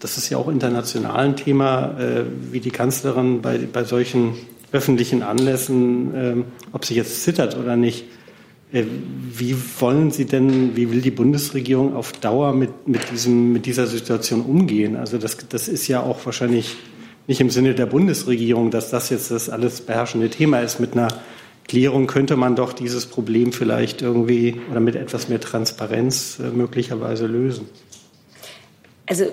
das ist ja auch international ein Thema, äh, wie die Kanzlerin bei, bei solchen öffentlichen Anlässen, äh, ob sie jetzt zittert oder nicht. Äh, wie wollen Sie denn, wie will die Bundesregierung auf Dauer mit, mit, diesem, mit dieser Situation umgehen? Also das, das ist ja auch wahrscheinlich nicht im Sinne der Bundesregierung, dass das jetzt das alles beherrschende Thema ist. Mit einer Klärung könnte man doch dieses Problem vielleicht irgendwie oder mit etwas mehr Transparenz äh, möglicherweise lösen. Also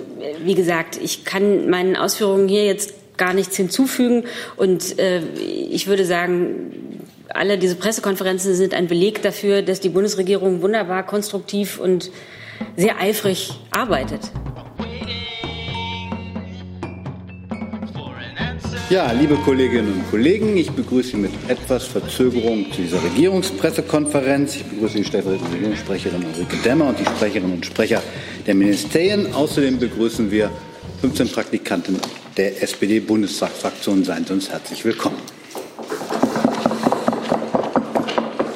wie gesagt, ich kann meinen Ausführungen hier jetzt gar nichts hinzufügen und äh, ich würde sagen, alle diese Pressekonferenzen sind ein Beleg dafür, dass die Bundesregierung wunderbar konstruktiv und sehr eifrig arbeitet. Ja, liebe Kolleginnen und Kollegen, ich begrüße Sie mit etwas Verzögerung zu dieser Regierungspressekonferenz. Ich begrüße die stellvertretende Regierungssprecherin Ulrike Demmer und die Sprecherinnen und Sprecher der Ministerien. Außerdem begrüßen wir 15 Praktikanten der SPD-Bundestagsfraktion. Seien Sie uns herzlich willkommen.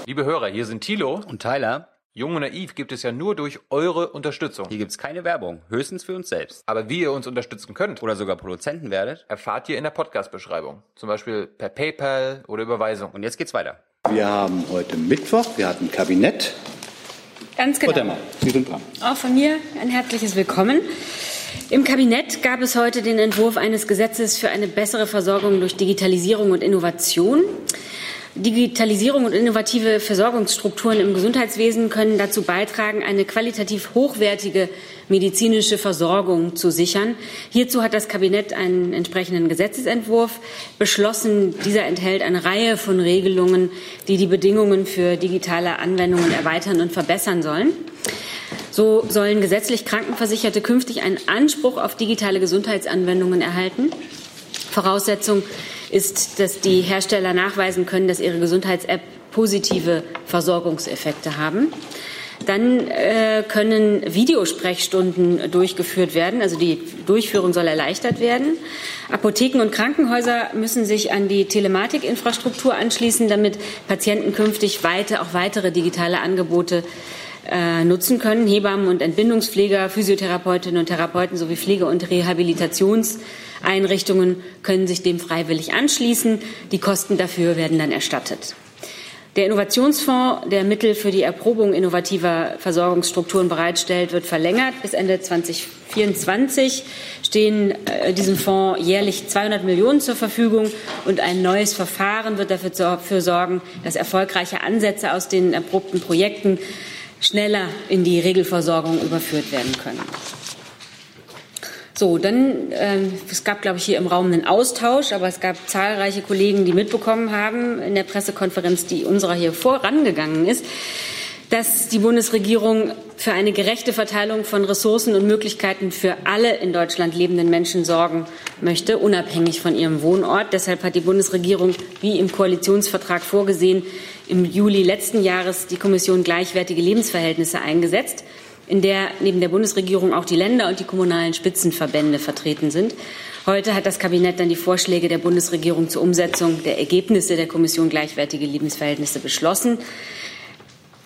Liebe Hörer, hier sind Thilo und Tyler. Jung und Naiv gibt es ja nur durch eure Unterstützung. Hier gibt es keine Werbung, höchstens für uns selbst. Aber wie ihr uns unterstützen könnt oder sogar Produzenten werdet, erfahrt ihr in der Podcast-Beschreibung. Zum Beispiel per PayPal oder Überweisung. Und jetzt geht's weiter. Wir haben heute Mittwoch, wir hatten Kabinett. Ganz genau. Frau Sie sind dran. Auch von mir ein herzliches Willkommen. Im Kabinett gab es heute den Entwurf eines Gesetzes für eine bessere Versorgung durch Digitalisierung und Innovation. Digitalisierung und innovative Versorgungsstrukturen im Gesundheitswesen können dazu beitragen, eine qualitativ hochwertige medizinische Versorgung zu sichern. Hierzu hat das Kabinett einen entsprechenden Gesetzesentwurf beschlossen. Dieser enthält eine Reihe von Regelungen, die die Bedingungen für digitale Anwendungen erweitern und verbessern sollen. So sollen gesetzlich Krankenversicherte künftig einen Anspruch auf digitale Gesundheitsanwendungen erhalten. Voraussetzung ist, dass die Hersteller nachweisen können, dass ihre Gesundheits-App positive Versorgungseffekte haben. Dann äh, können Videosprechstunden durchgeführt werden. Also die Durchführung soll erleichtert werden. Apotheken und Krankenhäuser müssen sich an die Telematikinfrastruktur anschließen, damit Patienten künftig weiter auch weitere digitale Angebote äh, nutzen können. Hebammen und Entbindungspfleger, Physiotherapeutinnen und Therapeuten sowie Pflege- und Rehabilitations Einrichtungen können sich dem freiwillig anschließen. Die Kosten dafür werden dann erstattet. Der Innovationsfonds, der Mittel für die Erprobung innovativer Versorgungsstrukturen bereitstellt, wird verlängert. Bis Ende 2024 stehen äh, diesem Fonds jährlich 200 Millionen zur Verfügung und ein neues Verfahren wird dafür sorgen, dass erfolgreiche Ansätze aus den erprobten Projekten schneller in die Regelversorgung überführt werden können. So, dann, äh, es gab, glaube ich, hier im Raum einen Austausch, aber es gab zahlreiche Kollegen, die mitbekommen haben in der Pressekonferenz, die unserer hier vorangegangen ist, dass die Bundesregierung für eine gerechte Verteilung von Ressourcen und Möglichkeiten für alle in Deutschland lebenden Menschen sorgen möchte, unabhängig von ihrem Wohnort. Deshalb hat die Bundesregierung, wie im Koalitionsvertrag vorgesehen, im Juli letzten Jahres die Kommission gleichwertige Lebensverhältnisse eingesetzt in der neben der Bundesregierung auch die Länder und die kommunalen Spitzenverbände vertreten sind. Heute hat das Kabinett dann die Vorschläge der Bundesregierung zur Umsetzung der Ergebnisse der Kommission gleichwertige Lebensverhältnisse beschlossen.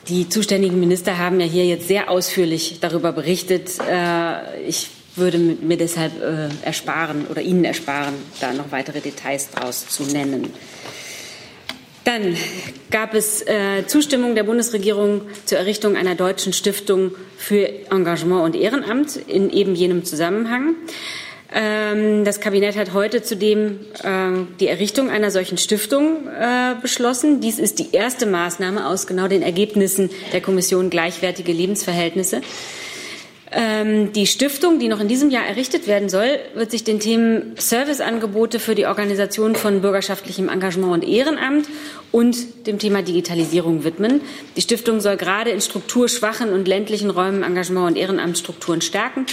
Die zuständigen Minister haben ja hier jetzt sehr ausführlich darüber berichtet. Äh, ich würde mir deshalb äh, ersparen oder Ihnen ersparen, da noch weitere Details daraus zu nennen. Dann gab es äh, Zustimmung der Bundesregierung zur Errichtung einer deutschen Stiftung für Engagement und Ehrenamt in eben jenem Zusammenhang. Ähm, das Kabinett hat heute zudem äh, die Errichtung einer solchen Stiftung äh, beschlossen. Dies ist die erste Maßnahme aus genau den Ergebnissen der Kommission Gleichwertige Lebensverhältnisse. Ähm, die Stiftung, die noch in diesem Jahr errichtet werden soll, wird sich den Themen Serviceangebote für die Organisation von bürgerschaftlichem Engagement und Ehrenamt und dem Thema Digitalisierung widmen. Die Stiftung soll gerade in strukturschwachen und ländlichen Räumen Engagement und Ehrenamtsstrukturen stärken.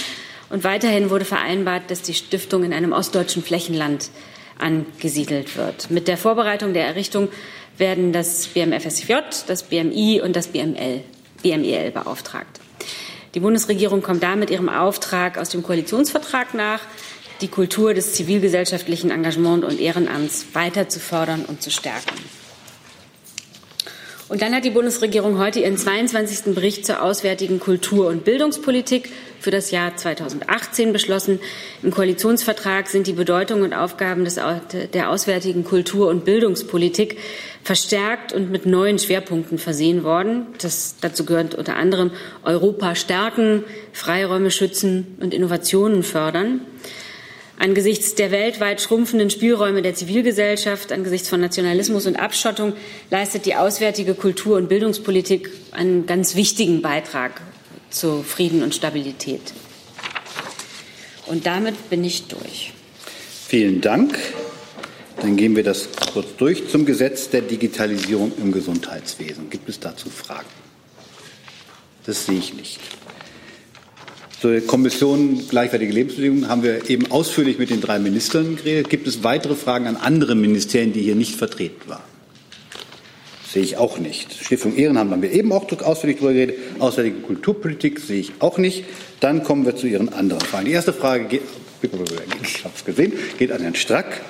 Und weiterhin wurde vereinbart, dass die Stiftung in einem ostdeutschen Flächenland angesiedelt wird. Mit der Vorbereitung der Errichtung werden das BMFSJ, das BMI und das BML, BMEL beauftragt. Die Bundesregierung kommt damit ihrem Auftrag aus dem Koalitionsvertrag nach, die Kultur des zivilgesellschaftlichen Engagements und Ehrenamts weiter zu fördern und zu stärken. Und dann hat die Bundesregierung heute ihren 22. Bericht zur auswärtigen Kultur- und Bildungspolitik für das Jahr 2018 beschlossen. Im Koalitionsvertrag sind die Bedeutung und Aufgaben des, der auswärtigen Kultur- und Bildungspolitik verstärkt und mit neuen Schwerpunkten versehen worden. Das, dazu gehört unter anderem Europa stärken, Freiräume schützen und Innovationen fördern. Angesichts der weltweit schrumpfenden Spielräume der Zivilgesellschaft, angesichts von Nationalismus und Abschottung leistet die auswärtige Kultur- und Bildungspolitik einen ganz wichtigen Beitrag zu Frieden und Stabilität. Und damit bin ich durch. Vielen Dank. Dann gehen wir das kurz durch zum Gesetz der Digitalisierung im Gesundheitswesen. Gibt es dazu Fragen? Das sehe ich nicht. Zur Kommission gleichwertige Lebensbedingungen haben wir eben ausführlich mit den drei Ministern geredet. Gibt es weitere Fragen an andere Ministerien, die hier nicht vertreten waren? Sehe ich auch nicht. Stiftung Ehrenamt haben wir eben auch ausführlich darüber geredet. Auswärtige Kulturpolitik sehe ich auch nicht. Dann kommen wir zu Ihren anderen Fragen. Die erste Frage geht, ich habe es gesehen, geht an Herrn Strack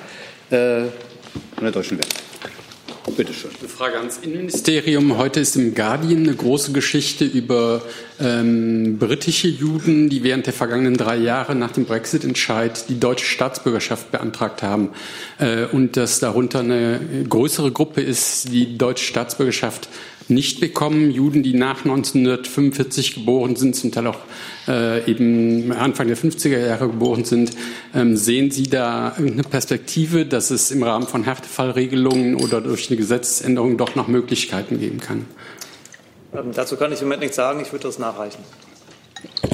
äh, von der Deutschen Welle. Bitte schön. Eine Frage ans Innenministerium. Heute ist im Guardian eine große Geschichte über ähm, britische Juden, die während der vergangenen drei Jahre nach dem Brexit-Entscheid die deutsche Staatsbürgerschaft beantragt haben. Äh, und dass darunter eine größere Gruppe ist, die deutsche Staatsbürgerschaft nicht bekommen. Juden, die nach 1945 geboren sind, zum Teil auch äh, eben Anfang der 50er Jahre geboren sind. Ähm, sehen Sie da irgendeine Perspektive, dass es im Rahmen von Härtefallregelungen oder durch eine Gesetzesänderung doch noch Möglichkeiten geben kann? Ähm, dazu kann ich im Moment nichts sagen. Ich würde das nachreichen.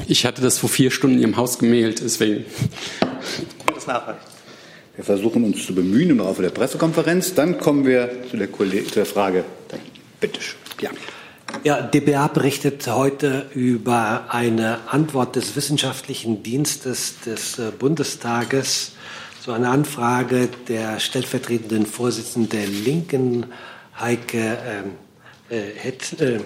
Ich hatte das vor vier Stunden in Ihrem Haus gemailt, deswegen. Ich würde das nachreichen. Wir versuchen uns zu bemühen im Laufe der Pressekonferenz. Dann kommen wir zu der, zu der Frage. Bitte schön. Ja. Ja, DBA berichtet heute über eine Antwort des Wissenschaftlichen Dienstes des äh, Bundestages zu einer Anfrage der stellvertretenden Vorsitzenden der Linken, Heike ähm, äh, Het, äh,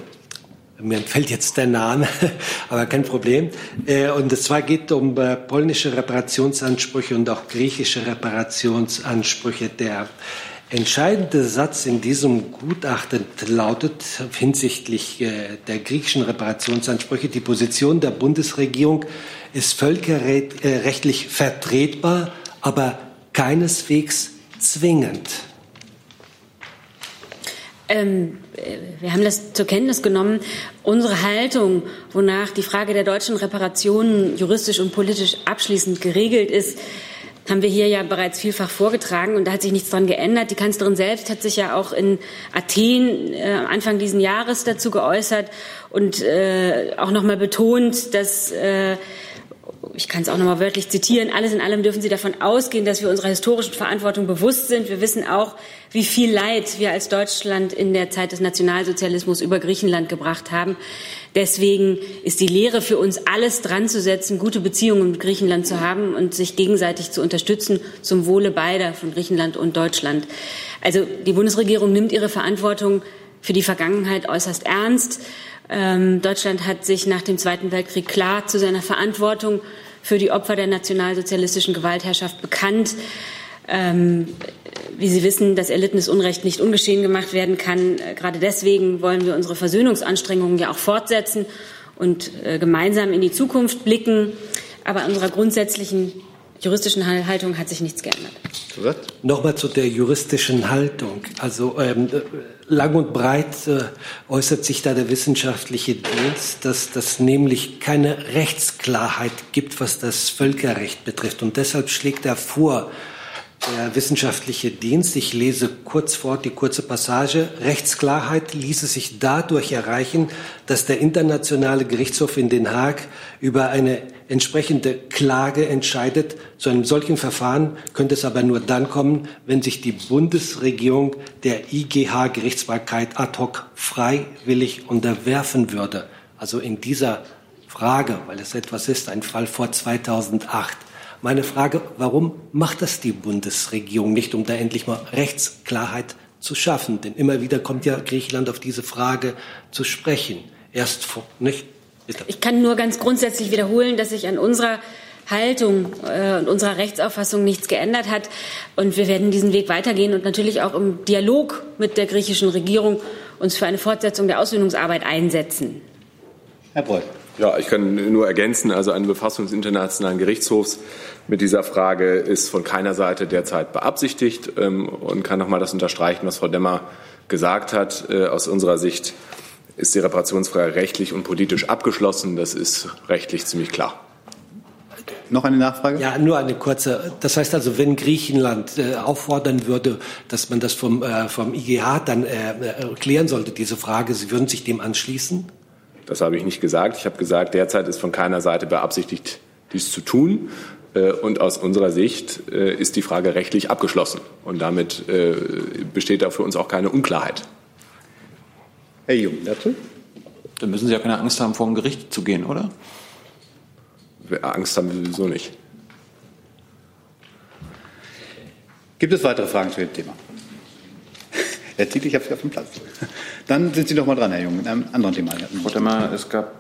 mir entfällt jetzt der Name, aber kein Problem. Äh, und zwar geht um äh, polnische Reparationsansprüche und auch griechische Reparationsansprüche der entscheidende Satz in diesem Gutachten lautet hinsichtlich äh, der griechischen Reparationsansprüche, die Position der Bundesregierung ist völkerrechtlich vertretbar, aber keineswegs zwingend. Ähm, wir haben das zur Kenntnis genommen. Unsere Haltung, wonach die Frage der deutschen Reparationen juristisch und politisch abschließend geregelt ist, haben wir hier ja bereits vielfach vorgetragen und da hat sich nichts dran geändert. Die Kanzlerin selbst hat sich ja auch in Athen äh, Anfang diesen Jahres dazu geäußert und äh, auch nochmal betont, dass äh, ich kann es auch nochmal wörtlich zitieren, alles in allem dürfen Sie davon ausgehen, dass wir unserer historischen Verantwortung bewusst sind. Wir wissen auch, wie viel Leid wir als Deutschland in der Zeit des Nationalsozialismus über Griechenland gebracht haben. Deswegen ist die Lehre für uns, alles dran zu setzen, gute Beziehungen mit Griechenland zu haben und sich gegenseitig zu unterstützen zum Wohle beider von Griechenland und Deutschland. Also die Bundesregierung nimmt ihre Verantwortung für die Vergangenheit äußerst ernst. Ähm, Deutschland hat sich nach dem Zweiten Weltkrieg klar zu seiner Verantwortung für die Opfer der nationalsozialistischen Gewaltherrschaft bekannt. Ähm, wie Sie wissen, dass erlittenes Unrecht nicht ungeschehen gemacht werden kann. Äh, gerade deswegen wollen wir unsere Versöhnungsanstrengungen ja auch fortsetzen und äh, gemeinsam in die Zukunft blicken. Aber an unserer grundsätzlichen juristischen Haltung hat sich nichts geändert. Nochmal zu der juristischen Haltung. Also ähm, lang und breit äh, äußert sich da der wissenschaftliche Dienst, dass das nämlich keine Rechtsklarheit gibt, was das Völkerrecht betrifft. Und deshalb schlägt er vor, der wissenschaftliche Dienst, ich lese kurz fort die kurze Passage, Rechtsklarheit ließe sich dadurch erreichen, dass der Internationale Gerichtshof in Den Haag über eine entsprechende Klage entscheidet. Zu einem solchen Verfahren könnte es aber nur dann kommen, wenn sich die Bundesregierung der IGH-Gerichtsbarkeit ad hoc freiwillig unterwerfen würde. Also in dieser Frage, weil es etwas ist, ein Fall vor 2008. Meine Frage, warum macht das die Bundesregierung nicht, um da endlich mal Rechtsklarheit zu schaffen? Denn immer wieder kommt ja Griechenland auf diese Frage zu sprechen. Erst vor, nicht? Ich kann nur ganz grundsätzlich wiederholen, dass sich an unserer Haltung äh, und unserer Rechtsauffassung nichts geändert hat. Und wir werden diesen Weg weitergehen und natürlich auch im Dialog mit der griechischen Regierung uns für eine Fortsetzung der Aussöhnungsarbeit einsetzen. Herr Breuer. Ja, ich kann nur ergänzen, also eine Befassung des Internationalen Gerichtshofs mit dieser Frage ist von keiner Seite derzeit beabsichtigt ähm, und kann noch mal das unterstreichen, was Frau Demmer gesagt hat. Äh, aus unserer Sicht ist die Reparationsfrage rechtlich und politisch abgeschlossen. Das ist rechtlich ziemlich klar. Noch eine Nachfrage? Ja, nur eine kurze. Das heißt also, wenn Griechenland äh, auffordern würde, dass man das vom, äh, vom IGH dann äh, äh, klären sollte, diese Frage, Sie würden sich dem anschließen? Das habe ich nicht gesagt. Ich habe gesagt, derzeit ist von keiner Seite beabsichtigt, dies zu tun. Äh, und aus unserer Sicht äh, ist die Frage rechtlich abgeschlossen. Und damit besteht da für uns auch keine Unklarheit. Herr Jung, dazu? Dann müssen Sie ja keine Angst haben, vor ein Gericht zu gehen, oder? Angst haben wir sowieso nicht. Gibt es weitere Fragen zu dem Thema? Herr Ziegler, ich habe Sie auf dem Platz. Dann sind Sie doch mal dran, Herr Jung, mit einem anderen Thema. Frau Demmer, es gab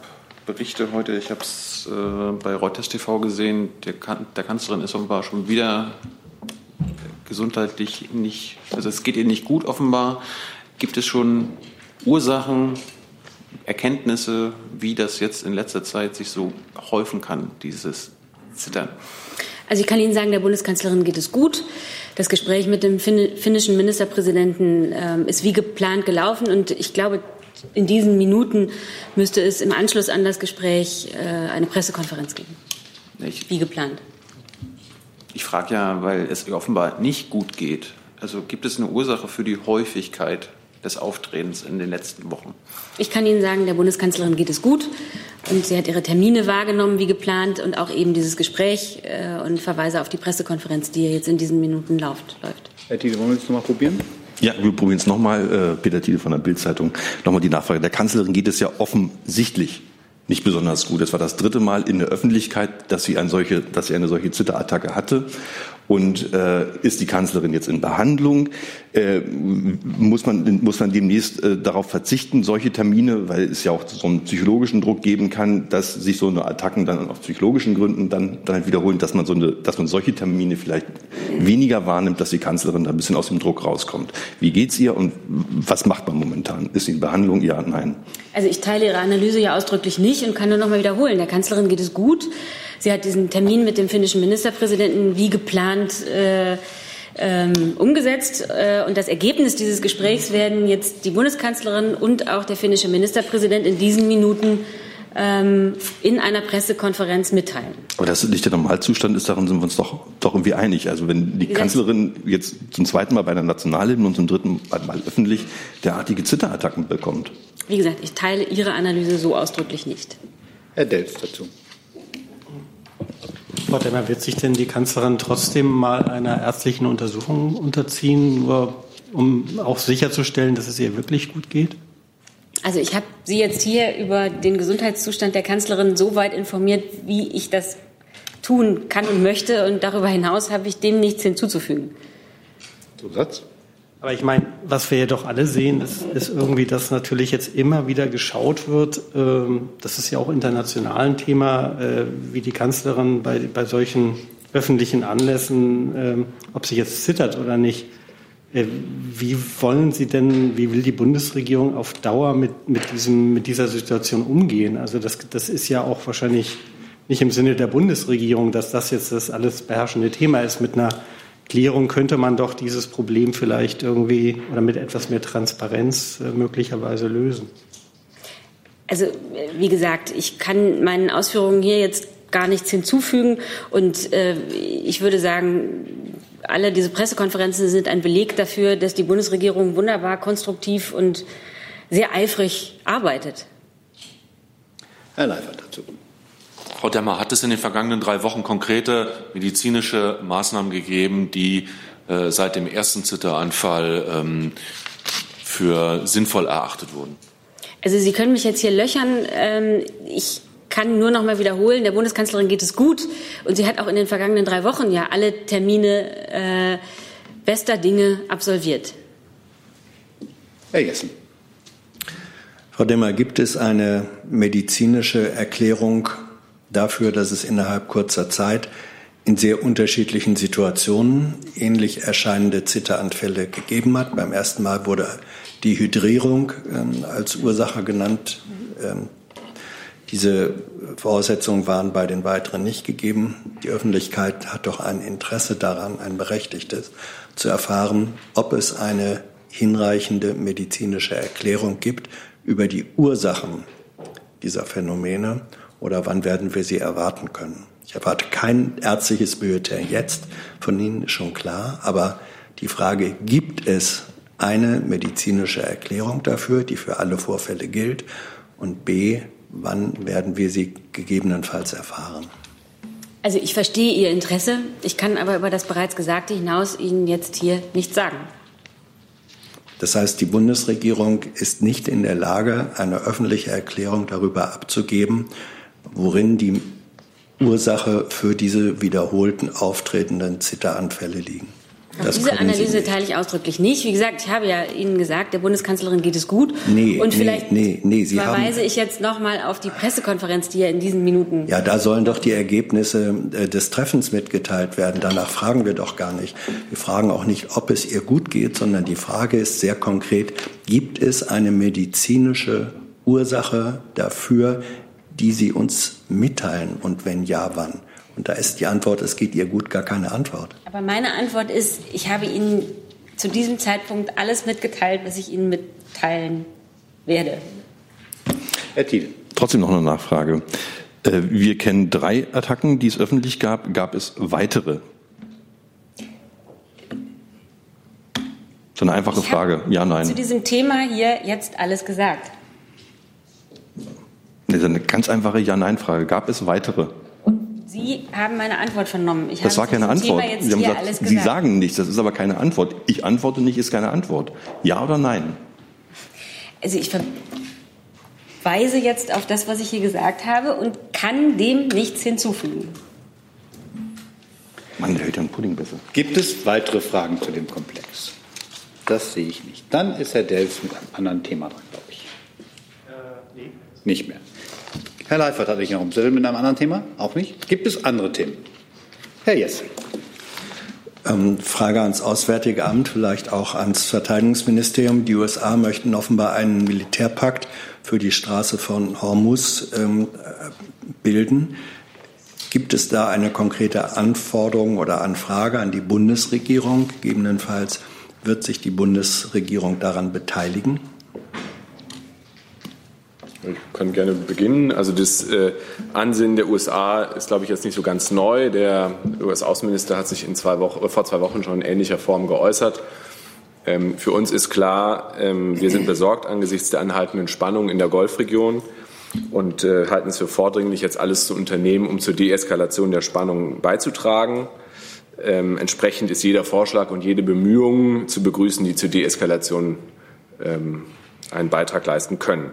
Berichte heute, ich habe es äh, bei Reuters TV gesehen, der, kan der Kanzlerin ist offenbar schon wieder gesundheitlich nicht, also es geht ihr nicht gut offenbar. Gibt es schon Ursachen, Erkenntnisse, wie das jetzt in letzter Zeit sich so häufen kann, dieses Zittern? Also ich kann Ihnen sagen, der Bundeskanzlerin geht es gut. Das Gespräch mit dem finnischen Ministerpräsidenten äh, ist wie geplant gelaufen und ich glaube, in diesen Minuten müsste es im Anschluss an das Gespräch äh, eine Pressekonferenz geben. Ich, wie geplant. Ich frage ja, weil es offenbar nicht gut geht. Also gibt es eine Ursache für die Häufigkeit des Auftretens in den letzten Wochen? Ich kann Ihnen sagen, der Bundeskanzlerin geht es gut und sie hat ihre Termine wahrgenommen wie geplant und auch eben dieses Gespräch äh, und verweise auf die Pressekonferenz, die jetzt in diesen Minuten läuft. Herr Thiele, wollen wir es nochmal probieren? Ja, wir probieren es nochmal. Äh, Peter Thiele von der Bildzeitung. Nochmal die Nachfrage. Der Kanzlerin geht es ja offensichtlich nicht besonders gut. Es war das dritte Mal in der Öffentlichkeit, dass sie, eine solche, dass sie eine solche Zitterattacke hatte und äh, ist die Kanzlerin jetzt in Behandlung? Äh, muss, man, muss man demnächst äh, darauf verzichten, solche Termine, weil es ja auch so einen psychologischen Druck geben kann, dass sich so eine Attacken dann aus psychologischen Gründen dann, dann halt wiederholen, dass man, so eine, dass man solche Termine vielleicht weniger wahrnimmt, dass die Kanzlerin da ein bisschen aus dem Druck rauskommt. Wie geht's ihr und was macht man momentan? Ist sie in Behandlung? Ja, nein? Also ich teile Ihre Analyse ja ausdrücklich nicht und kann nur noch mal wiederholen. Der Kanzlerin geht es gut. Sie hat diesen Termin mit dem finnischen Ministerpräsidenten wie geplant äh, ähm, umgesetzt. Äh, und das Ergebnis dieses Gesprächs werden jetzt die Bundeskanzlerin und auch der finnische Ministerpräsident in diesen Minuten ähm, in einer Pressekonferenz mitteilen. Aber das nicht der Normalzustand ist, daran sind wir uns doch, doch irgendwie einig. Also wenn die Kanzlerin jetzt zum zweiten Mal bei einer Nationalhymne und zum dritten Mal öffentlich derartige Zitterattacken bekommt. Wie gesagt, ich teile Ihre Analyse so ausdrücklich nicht. Herr Delfs dazu. Frau Demmer, wird sich denn die Kanzlerin trotzdem mal einer ärztlichen Untersuchung unterziehen, nur um auch sicherzustellen, dass es ihr wirklich gut geht? Also ich habe Sie jetzt hier über den Gesundheitszustand der Kanzlerin so weit informiert, wie ich das tun kann und möchte. Und darüber hinaus habe ich dem nichts hinzuzufügen. Zusatz? Aber ich meine, was wir ja doch alle sehen, ist, ist irgendwie, dass natürlich jetzt immer wieder geschaut wird, ähm, das ist ja auch international ein Thema, äh, wie die Kanzlerin bei, bei solchen öffentlichen Anlässen, äh, ob sie jetzt zittert oder nicht. Äh, wie wollen Sie denn, wie will die Bundesregierung auf Dauer mit, mit, diesem, mit dieser Situation umgehen? Also das, das ist ja auch wahrscheinlich nicht im Sinne der Bundesregierung, dass das jetzt das alles beherrschende Thema ist mit einer Klärung könnte man doch dieses Problem vielleicht irgendwie oder mit etwas mehr Transparenz äh, möglicherweise lösen. Also wie gesagt, ich kann meinen Ausführungen hier jetzt gar nichts hinzufügen und äh, ich würde sagen, alle diese Pressekonferenzen sind ein Beleg dafür, dass die Bundesregierung wunderbar konstruktiv und sehr eifrig arbeitet. Herr Leifert dazu. Frau Demmer, hat es in den vergangenen drei Wochen konkrete medizinische Maßnahmen gegeben, die äh, seit dem ersten Zitteranfall ähm, für sinnvoll erachtet wurden? Also Sie können mich jetzt hier löchern. Ähm, ich kann nur noch mal wiederholen, der Bundeskanzlerin geht es gut und sie hat auch in den vergangenen drei Wochen ja alle Termine äh, bester Dinge absolviert. Herr Jessen. Frau Demmer, gibt es eine medizinische Erklärung dafür, dass es innerhalb kurzer Zeit in sehr unterschiedlichen Situationen ähnlich erscheinende Zitteranfälle gegeben hat. Beim ersten Mal wurde die Hydrierung ähm, als Ursache genannt. Ähm, diese Voraussetzungen waren bei den weiteren nicht gegeben. Die Öffentlichkeit hat doch ein Interesse daran, ein berechtigtes, zu erfahren, ob es eine hinreichende medizinische Erklärung gibt über die Ursachen dieser Phänomene oder wann werden wir sie erwarten können. Ich erwarte kein ärztliches Bulletin jetzt, von Ihnen ist schon klar, aber die Frage, gibt es eine medizinische Erklärung dafür, die für alle Vorfälle gilt? Und B, wann werden wir sie gegebenenfalls erfahren? Also ich verstehe Ihr Interesse. Ich kann aber über das bereits Gesagte hinaus Ihnen jetzt hier nichts sagen. Das heißt, die Bundesregierung ist nicht in der Lage, eine öffentliche Erklärung darüber abzugeben, worin die Ursache für diese wiederholten auftretenden Zitteranfälle liegen. Das Diese Analyse teile ich ausdrücklich nicht. Wie gesagt, ich habe ja Ihnen gesagt, der Bundeskanzlerin geht es gut. Nee, und vielleicht nee, nee, Sie verweise ich jetzt noch mal auf die Pressekonferenz, die ja in diesen Minuten. Ja, da sollen doch die Ergebnisse äh, des Treffens mitgeteilt werden. Danach fragen wir doch gar nicht. Wir fragen auch nicht, ob es ihr gut geht, sondern die Frage ist sehr konkret: Gibt es eine medizinische Ursache dafür, die Sie uns mitteilen? Und wenn ja, wann? Und da ist die Antwort, es geht ihr gut, gar keine Antwort. Aber meine Antwort ist, ich habe Ihnen zu diesem Zeitpunkt alles mitgeteilt, was ich Ihnen mitteilen werde. Herr Thiel. Trotzdem noch eine Nachfrage. Äh, wir kennen drei Attacken, die es öffentlich gab. Gab es weitere? So eine einfache Frage. Ja, nein. Zu diesem Thema hier jetzt alles gesagt. Das ist eine ganz einfache Ja-Nein-Frage. Gab es weitere? Sie haben meine Antwort vernommen. Ich das war keine Antwort. Sie, haben gesagt, Sie sagen nichts, das ist aber keine Antwort. Ich antworte nicht, ist keine Antwort. Ja oder nein? Also ich verweise jetzt auf das, was ich hier gesagt habe und kann dem nichts hinzufügen. Man hält ja einen Pudding besser. Gibt es weitere Fragen zu dem Komplex? Das sehe ich nicht. Dann ist Herr Delfs mit einem anderen Thema dran, glaube ich. Äh, nee. Nicht mehr. Herr Leifert hatte ich noch Zettel mit einem anderen Thema? Auch nicht? Gibt es andere Themen? Herr Jess. Ähm, Frage ans Auswärtige Amt, vielleicht auch ans Verteidigungsministerium. Die USA möchten offenbar einen Militärpakt für die Straße von Hormuz ähm, bilden. Gibt es da eine konkrete Anforderung oder Anfrage an die Bundesregierung? Gegebenenfalls wird sich die Bundesregierung daran beteiligen? Ich kann gerne beginnen. Also das äh, Ansinnen der USA ist, glaube ich, jetzt nicht so ganz neu. Der US-Außenminister hat sich in zwei Wochen, vor zwei Wochen schon in ähnlicher Form geäußert. Ähm, für uns ist klar, ähm, wir sind besorgt angesichts der anhaltenden Spannung in der Golfregion und äh, halten es für vordringlich, jetzt alles zu unternehmen, um zur Deeskalation der Spannung beizutragen. Ähm, entsprechend ist jeder Vorschlag und jede Bemühung zu begrüßen, die zur Deeskalation ähm, einen Beitrag leisten können.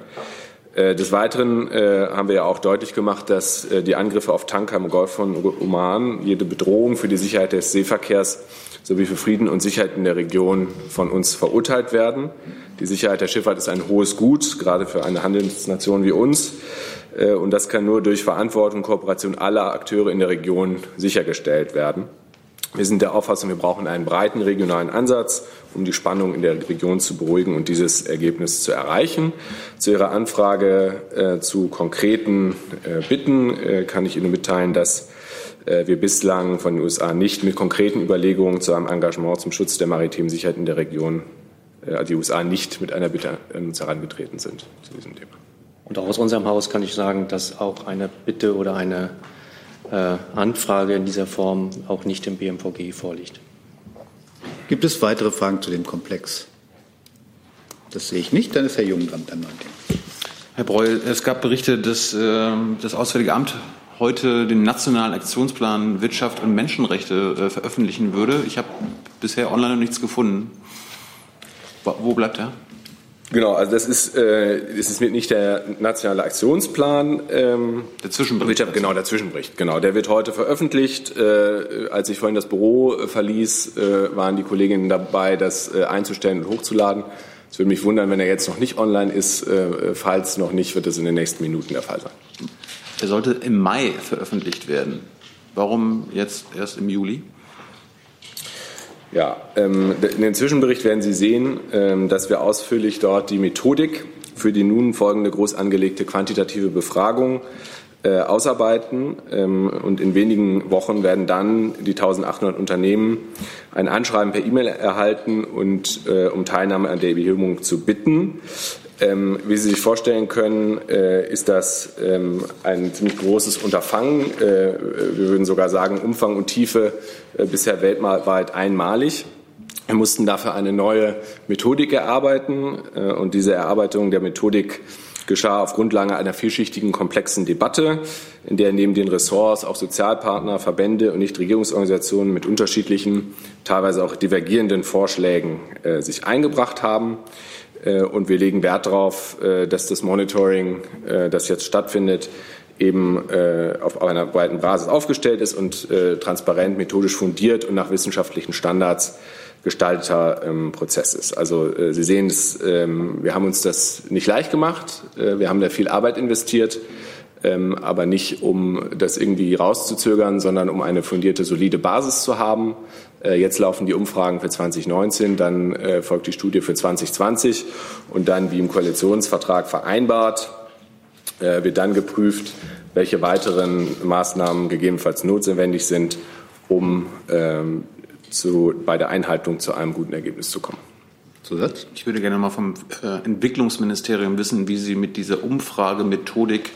Äh, des Weiteren äh, haben wir ja auch deutlich gemacht, dass äh, die Angriffe auf Tanker im Golf von Oman, jede Bedrohung für die Sicherheit des Seeverkehrs sowie für Frieden und Sicherheit in der Region von uns verurteilt werden. Die Sicherheit der Schifffahrt ist ein hohes Gut, gerade für eine Handelsnation wie uns. Und das kann nur durch Verantwortung und Kooperation aller Akteure in der Region sichergestellt werden. Wir sind der Auffassung, wir brauchen einen breiten regionalen Ansatz, um die Spannung in der Region zu beruhigen und dieses Ergebnis zu erreichen. Zu Ihrer Anfrage äh, zu konkreten äh, Bitten äh, kann ich Ihnen mitteilen, dass äh, wir bislang von den USA nicht mit konkreten Überlegungen zu einem Engagement zum Schutz der maritimen Sicherheit in der Region, äh, die USA nicht mit einer Bitte an uns herangetreten sind zu diesem Thema. Und auch aus unserem Haus kann ich sagen, dass auch eine Bitte oder eine Anfrage in dieser Form auch nicht im BMVG vorliegt. Gibt es weitere Fragen zu dem Komplex? Das sehe ich nicht. Dann ist Herr Jung dran. Dann Herr Breul, es gab Berichte, dass äh, das Auswärtige Amt heute den Nationalen Aktionsplan Wirtschaft und Menschenrechte äh, veröffentlichen würde. Ich habe bisher online noch nichts gefunden. Wo bleibt er? Genau, also das ist, äh, das ist nicht der nationale Aktionsplan. Ähm, der Zwischenbericht. Genau, der Zwischenbericht. Genau, der wird heute veröffentlicht. Äh, als ich vorhin das Büro äh, verließ, äh, waren die Kolleginnen dabei, das äh, einzustellen und hochzuladen. Es würde mich wundern, wenn er jetzt noch nicht online ist. Äh, falls noch nicht, wird es in den nächsten Minuten der Fall sein. Er sollte im Mai veröffentlicht werden. Warum jetzt erst im Juli? Ja, ähm, in dem Zwischenbericht werden Sie sehen, ähm, dass wir ausführlich dort die Methodik für die nun folgende groß angelegte quantitative Befragung äh, ausarbeiten. Ähm, und in wenigen Wochen werden dann die 1800 Unternehmen ein Anschreiben per E-Mail erhalten und äh, um Teilnahme an der Erhebung zu bitten. Ähm, wie Sie sich vorstellen können, äh, ist das ähm, ein ziemlich großes Unterfangen. Äh, wir würden sogar sagen, Umfang und Tiefe äh, bisher weltweit einmalig. Wir mussten dafür eine neue Methodik erarbeiten äh, und diese Erarbeitung der Methodik geschah auf Grundlage einer vielschichtigen, komplexen Debatte, in der neben den Ressorts auch Sozialpartner, Verbände und Nichtregierungsorganisationen mit unterschiedlichen, teilweise auch divergierenden Vorschlägen äh, sich eingebracht haben. Äh, und wir legen Wert darauf, äh, dass das Monitoring, äh, das jetzt stattfindet, eben auf einer breiten Basis aufgestellt ist und transparent, methodisch fundiert und nach wissenschaftlichen Standards gestalteter ähm, Prozess ist. Also Sie sehen, ähm, wir haben uns das nicht leicht gemacht. wir haben da viel Arbeit investiert, ähm, aber nicht, um das irgendwie rauszuzögern, sondern um eine fundierte, solide Basis zu haben. Äh, jetzt laufen die Umfragen für 2019, dann äh, folgt die Studie für 2020 und dann, wie im Koalitionsvertrag vereinbart, äh, wird dann geprüft, welche weiteren Maßnahmen gegebenenfalls notwendig sind, um ähm, zu, bei der Einhaltung zu einem guten Ergebnis zu kommen. Zusatz? Ich würde gerne mal vom Entwicklungsministerium wissen, wie Sie mit dieser Umfragemethodik,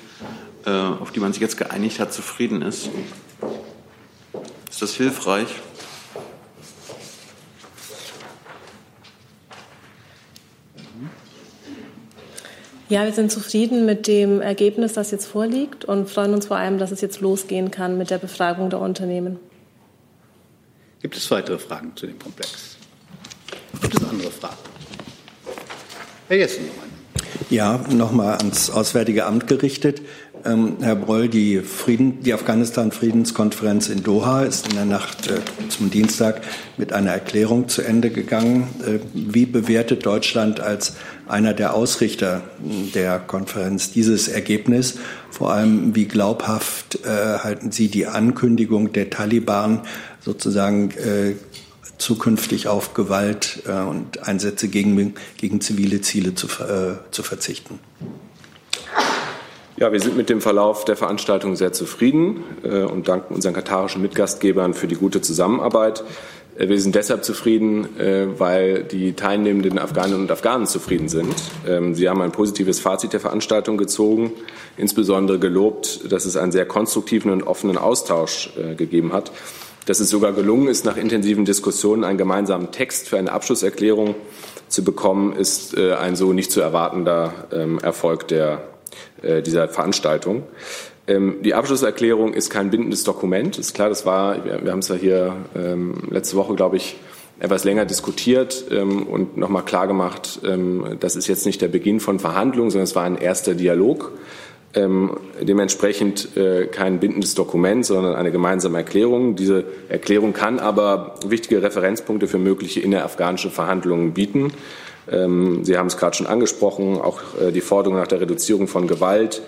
auf die man sich jetzt geeinigt hat, zufrieden ist. Ist das hilfreich? Ja, wir sind zufrieden mit dem Ergebnis, das jetzt vorliegt und freuen uns vor allem, dass es jetzt losgehen kann mit der Befragung der Unternehmen. Gibt es weitere Fragen zu dem Komplex? Gibt es andere Fragen? Herr Jessen noch einmal. Ja, nochmal ans Auswärtige Amt gerichtet. Ähm, Herr Broll, die, Frieden, die Afghanistan-Friedenskonferenz in Doha ist in der Nacht äh, zum Dienstag mit einer Erklärung zu Ende gegangen. Äh, wie bewertet Deutschland als einer der Ausrichter der Konferenz dieses Ergebnis? Vor allem, wie glaubhaft äh, halten Sie die Ankündigung der Taliban sozusagen äh, zukünftig auf Gewalt äh, und Einsätze gegen, gegen zivile Ziele zu, äh, zu verzichten? Ja, wir sind mit dem Verlauf der Veranstaltung sehr zufrieden äh, und danken unseren katarischen Mitgastgebern für die gute Zusammenarbeit. Äh, wir sind deshalb zufrieden, äh, weil die teilnehmenden Afghaninnen und Afghanen zufrieden sind. Ähm, sie haben ein positives Fazit der Veranstaltung gezogen, insbesondere gelobt, dass es einen sehr konstruktiven und offenen Austausch gegeben hat. Dass es sogar gelungen ist, nach intensiven Diskussionen einen gemeinsamen Text für eine Abschlusserklärung zu bekommen, ist ein so nicht zu erwartender ähm, Erfolg der dieser Veranstaltung. Ähm, die Abschlusserklärung ist kein bindendes Dokument. Ist klar, das war, wir, haben es ja hier ähm, letzte Woche, glaube ich, etwas länger diskutiert ähm, und nochmal klargemacht, das ist jetzt nicht der Beginn von Verhandlungen, sondern es war ein erster Dialog. Dementsprechend äh, kein bindendes Dokument, sondern eine gemeinsame Erklärung. Diese Erklärung kann aber wichtige Referenzpunkte für mögliche innerafghanische Verhandlungen bieten. Ähm, Sie haben es gerade schon angesprochen, auch äh, die Forderung nach der Reduzierung von Gewalt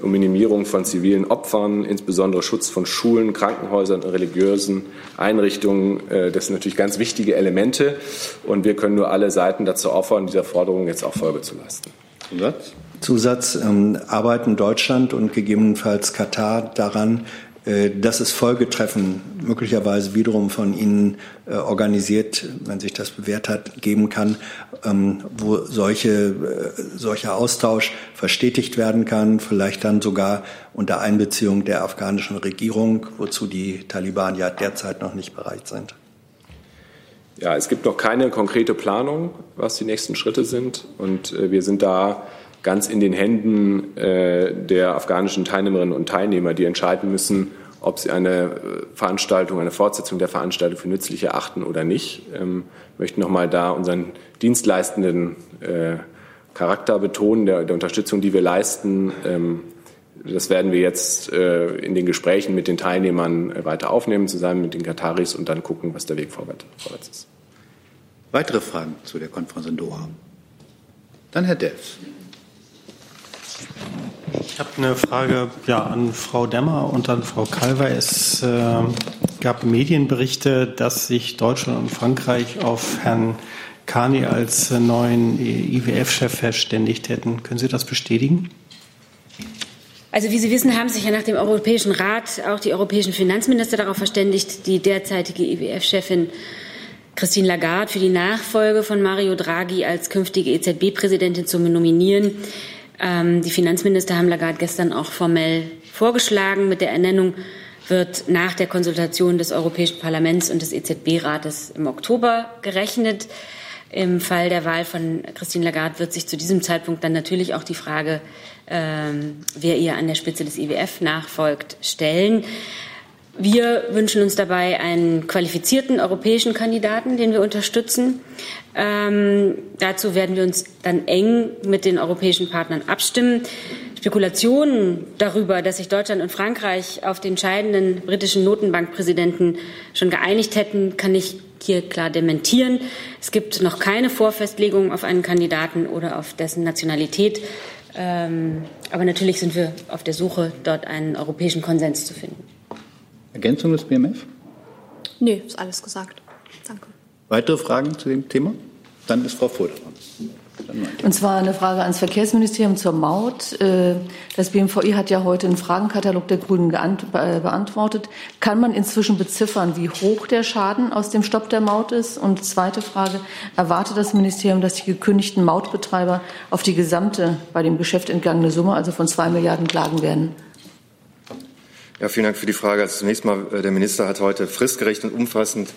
und Minimierung von zivilen Opfern, insbesondere Schutz von Schulen, Krankenhäusern und religiösen Einrichtungen. Äh, das sind natürlich ganz wichtige Elemente. Und wir können nur alle Seiten dazu auffordern, dieser Forderung jetzt auch Folge zu leisten. Zusatz? Zusatz ähm, arbeiten Deutschland und gegebenenfalls Katar daran, dass es Folgetreffen möglicherweise wiederum von Ihnen äh, organisiert, wenn sich das bewährt hat, geben kann, ähm, wo solche, äh, solcher Austausch verstetigt werden kann, vielleicht dann sogar unter Einbeziehung der afghanischen Regierung, wozu die Taliban ja derzeit noch nicht bereit sind. Ja, es gibt noch keine konkrete Planung, was die nächsten Schritte sind. Und wir sind da ganz in den Händen äh, der afghanischen Teilnehmerinnen und Teilnehmer, die entscheiden müssen, ob sie eine äh, Veranstaltung, eine Fortsetzung der Veranstaltung für nützlich erachten oder nicht. Ähm, möchten nochmal da unseren dienstleistenden äh, Charakter betonen, der, der, Unterstützung, die wir leisten. Ähm, das werden wir jetzt in den Gesprächen mit den Teilnehmern weiter aufnehmen, zusammen mit den Kataris und dann gucken, was der Weg vorwärts, ist. Weitere Fragen zu der Konferenz in Doha? Dann Herr Delfs. Ich habe eine Frage ja, an Frau Demmer und an Frau Calver. Es äh, gab Medienberichte, dass sich Deutschland und Frankreich auf Herrn Kani als neuen IWF-Chef verständigt hätten. Können Sie das bestätigen? Also wie Sie wissen, haben sich ja nach dem Europäischen Rat auch die europäischen Finanzminister darauf verständigt, die derzeitige IWF-Chefin Christine Lagarde für die Nachfolge von Mario Draghi als künftige EZB-Präsidentin zu nominieren. Ähm, die Finanzminister haben Lagarde gestern auch formell vorgeschlagen. Mit der Ernennung wird nach der Konsultation des Europäischen Parlaments und des EZB-Rates im Oktober gerechnet. Im Fall der Wahl von Christine Lagarde wird sich zu diesem Zeitpunkt dann natürlich auch die Frage, ähm, wer ihr an der Spitze des IWF nachfolgt, stellen. Wir wünschen uns dabei einen qualifizierten europäischen Kandidaten, den wir unterstützen. Ähm, dazu werden wir uns dann eng mit den europäischen Partnern abstimmen. Spekulationen darüber, dass sich Deutschland und Frankreich auf den scheidenden britischen Notenbankpräsidenten schon geeinigt hätten, kann ich hier klar dementieren. Es gibt noch keine Vorfestlegung auf einen Kandidaten oder auf dessen Nationalität. Ähm, aber natürlich sind wir auf der Suche, dort einen europäischen Konsens zu finden. Ergänzung des BMF? Nee, ist alles gesagt. Danke. Weitere Fragen zu dem Thema? Dann ist Frau Fulda Und zwar eine Frage ans Verkehrsministerium zur Maut. Äh, das BMVI hat ja heute einen Fragenkatalog der Grünen äh, beantwortet. Kann man inzwischen beziffern, wie hoch der Schaden aus dem Stopp der Maut ist? Und zweite Frage, erwartet das Ministerium, dass die gekündigten Mautbetreiber auf die gesamte bei dem Geschäft entgangene Summe, also von zwei Milliarden, klagen werden? Ja, vielen Dank für die Frage. Also zunächst mal, äh, der Minister hat heute fristgerecht und umfassend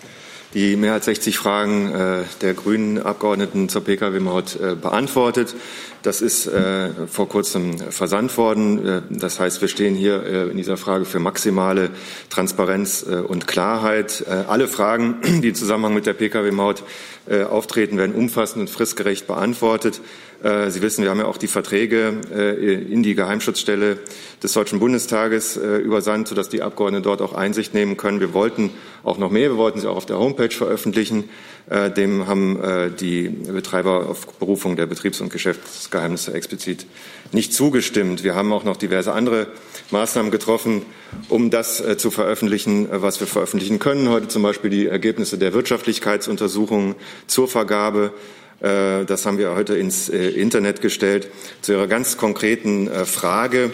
die mehr als 60 Fragen äh, der grünen Abgeordneten zur Pkw-Maut äh, beantwortet. Das ist äh, vor kurzem versandt worden. Äh, das heißt, wir stehen hier äh, in dieser Frage für maximale Transparenz äh, und Klarheit. alle Fragen, die im Zusammenhang mit der Pkw-Maut auftreten, werden umfassend und fristgerecht beantwortet. Sie wissen, wir haben ja auch die Verträge in die Geheimschutzstelle des Deutschen Bundestages übersandt, sodass die Abgeordneten dort auch Einsicht nehmen können. Wir wollten auch noch mehr, wir wollten sie auch auf der Homepage veröffentlichen. Dem haben die Betreiber auf Berufung der Betriebs- und Geschäftsgeheimnisse explizit nicht zugestimmt. Wir haben auch noch diverse andere Maßnahmen getroffen, um das zu veröffentlichen, was wir veröffentlichen können. Heute zum Beispiel die Ergebnisse der Wirtschaftlichkeitsuntersuchungen zur Vergabe äh, das haben wir heute ins äh, Internet gestellt. Zu Ihrer ganz konkreten äh, Frage.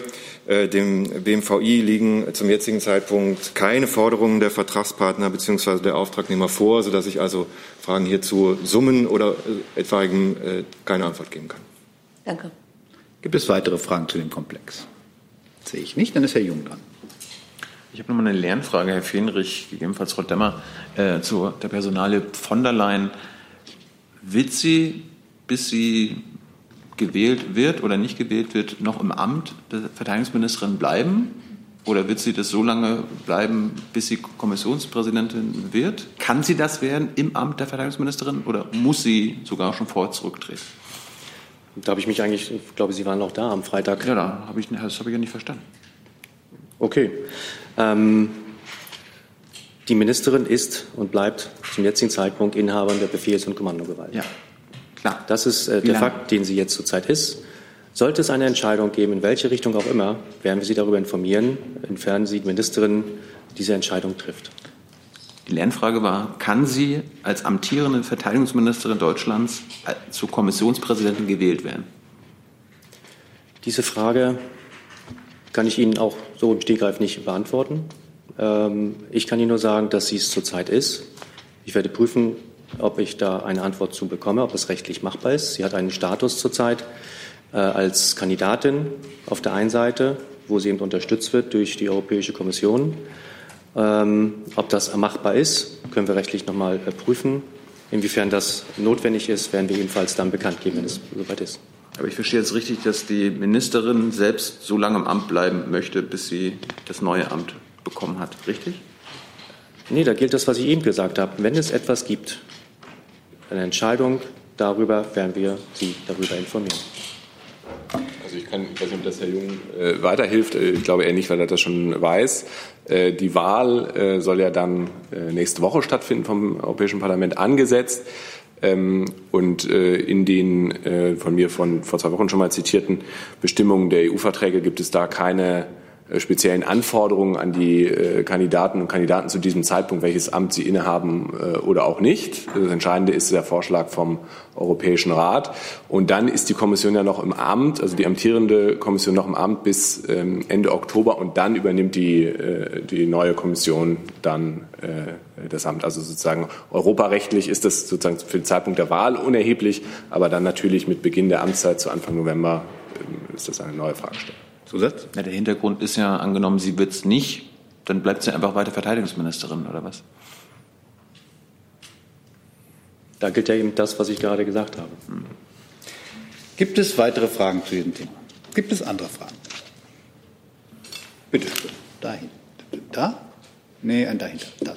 Dem BMVI liegen zum jetzigen Zeitpunkt keine Forderungen der Vertragspartner bzw. der Auftragnehmer vor, sodass ich also Fragen hierzu Summen oder etwaigem keine Antwort geben kann. Danke. Gibt es weitere Fragen zu dem Komplex? Sehe ich nicht, dann ist Herr Jung dran. Ich habe noch mal eine Lernfrage, Herr Fenrich, gegebenenfalls Frau Demmer, äh, zu der Personale von der Leyen. Wird sie, bis sie gewählt wird oder nicht gewählt wird, noch im Amt der Verteidigungsministerin bleiben? Oder wird sie das so lange bleiben, bis sie Kommissionspräsidentin wird? Kann sie das werden im Amt der Verteidigungsministerin oder muss sie sogar schon vorher zurücktreten? Da habe ich mich eigentlich, ich glaube, Sie waren noch da am Freitag. Ja, da habe ich, das habe ich ja nicht verstanden. Okay. Ähm, die Ministerin ist und bleibt zum jetzigen Zeitpunkt Inhaberin der Befehls- und Kommandogewalt. Ja, klar. Das ist äh, der Fakt, den sie jetzt zurzeit ist. Sollte es eine Entscheidung geben, in welche Richtung auch immer, werden wir Sie darüber informieren, inwiefern Sie die Ministerin diese Entscheidung trifft. Die Lernfrage war, kann sie als amtierende Verteidigungsministerin Deutschlands äh, zur Kommissionspräsidentin gewählt werden? Diese Frage kann ich Ihnen auch so im Stegreif nicht beantworten. Ähm, ich kann Ihnen nur sagen, dass sie es zurzeit ist. Ich werde prüfen, ob ich da eine Antwort zu bekomme, ob es rechtlich machbar ist. Sie hat einen Status zurzeit äh, als Kandidatin auf der einen Seite, wo sie eben unterstützt wird durch die Europäische Kommission. Ähm, ob das machbar ist, können wir rechtlich noch mal äh, prüfen. Inwiefern das notwendig ist, werden wir ebenfalls dann bekannt geben, wenn es soweit ist. Aber ich verstehe jetzt richtig, dass die Ministerin selbst so lange im Amt bleiben möchte, bis sie das neue Amt bekommen hat, richtig? Nee, da gilt das, was ich eben gesagt habe. Wenn es etwas gibt, eine Entscheidung darüber, werden wir Sie darüber informieren. Also ich, kann, ich weiß nicht, ob das Herr Jung äh, weiterhilft. Äh, ich glaube eher nicht, weil er das schon weiß. Äh, die Wahl äh, soll ja dann äh, nächste Woche stattfinden vom Europäischen Parlament angesetzt. Ähm, und äh, in den von mir von vor zwei Wochen schon mal zitierten Bestimmungen der EU-Verträge gibt es da keine speziellen Anforderungen an die äh, Kandidaten und Kandidaten zu diesem Zeitpunkt, welches Amt sie innehaben äh, oder auch nicht. Das Entscheidende ist der Vorschlag vom Europäischen Rat. Und dann ist die Kommission ja noch im Amt, also die amtierende Kommission noch im Amt bis ähm, Ende Oktober und dann übernimmt die, die neue Kommission dann das Amt. Also sozusagen europarechtlich ist das sozusagen für den Zeitpunkt der Wahl unerheblich, aber dann natürlich mit Beginn der Amtszeit zu Anfang November ähm, ist das eine neue Fragestellung. Zusatz? Ja, der Hintergrund ist ja angenommen, sie wird es nicht, dann bleibt sie einfach weiter Verteidigungsministerin, oder was? Da gilt ja eben das, was ich gerade gesagt habe. Hm. Gibt es weitere Fragen zu diesem Thema? Gibt es andere Fragen? Bitte, dahin. Da? Nee, dahinter. Da.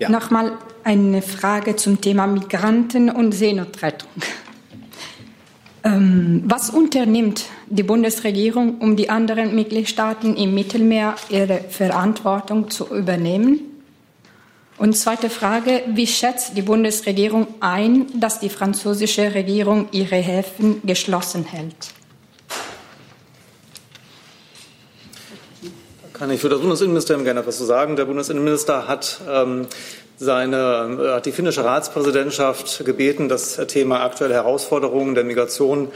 Ja. Nochmal eine Frage zum Thema Migranten und Seenotrettung. Ähm, was unternimmt die Bundesregierung, um die anderen Mitgliedstaaten im Mittelmeer ihre Verantwortung zu übernehmen? Und zweite Frage, wie schätzt die Bundesregierung ein, dass die französische Regierung ihre Häfen geschlossen hält? Kann ich für das Bundesinnenministerium gerne etwas zu sagen. Der Bundesinnenminister hat ähm, seine, äh, hat die finnische Ratspräsidentschaft gebeten, das Thema aktuelle Herausforderungen der Migration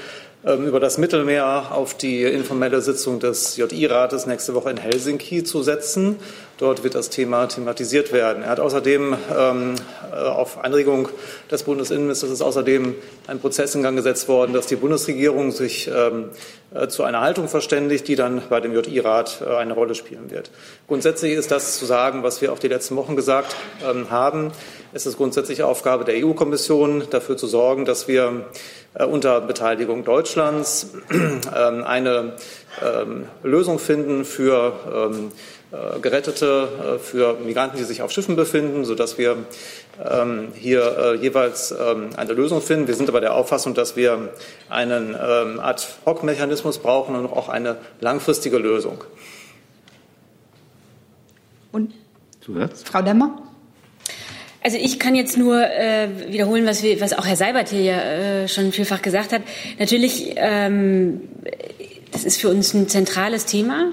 über das Mittelmeer auf die informelle Sitzung des JI-Rates nächste Woche in Helsinki zu setzen. Dort wird das Thema thematisiert werden. Er hat außerdem ähm, äh, auf Anregung des Bundesinnenministers ist außerdem ein Prozess in Gang gesetzt worden, dass die Bundesregierung sich ähm, äh, zu einer Haltung verständigt, die dann bei dem JI-Rat äh, eine Rolle spielen wird. Grundsätzlich ist das zu sagen, was wir auch die letzten Wochen gesagt ähm, haben. Es ist grundsätzlich Aufgabe der EU-Kommission, dafür zu sorgen, dass wir unter Beteiligung Deutschlands ähm, eine ähm, Lösung finden für ähm, äh, Gerettete, äh, für Migranten, die sich auf Schiffen befinden, sodass wir hier äh, jeweils eine Lösung finden. Wir sind aber der Auffassung, dass wir einen Ad-Hoc-Mechanismus brauchen und auch eine langfristige Lösung. Und Zusatz? Frau Demmer? Also ich kann jetzt nur äh, wiederholen, was, wir, was auch Herr Seibert hier ja äh, schon vielfach gesagt hat. Natürlich ähm, das ist für uns ein zentrales Thema.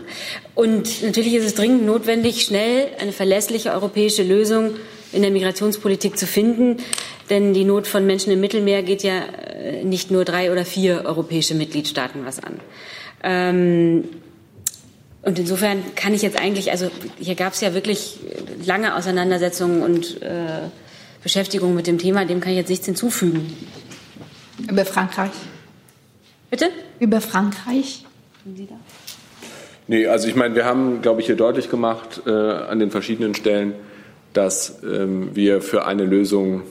Und natürlich ist es dringend notwendig, schnell eine verlässliche europäische Lösung in der Migrationspolitik zu finden. Denn die Not von Menschen im Mittelmeer geht ja äh, nicht nur drei oder vier europäische Mitgliedstaaten was an. Ähm, und insofern kann ich jetzt eigentlich, also hier gab es ja wirklich lange Auseinandersetzungen und äh, Beschäftigung mit dem Thema, dem kann ich jetzt nichts hinzufügen. Über Frankreich? Bitte? Über Frankreich? Sie da? Nee, also ich meine, wir haben, glaube ich, hier deutlich gemacht äh, an den verschiedenen Stellen, dass ähm, wir für eine Lösung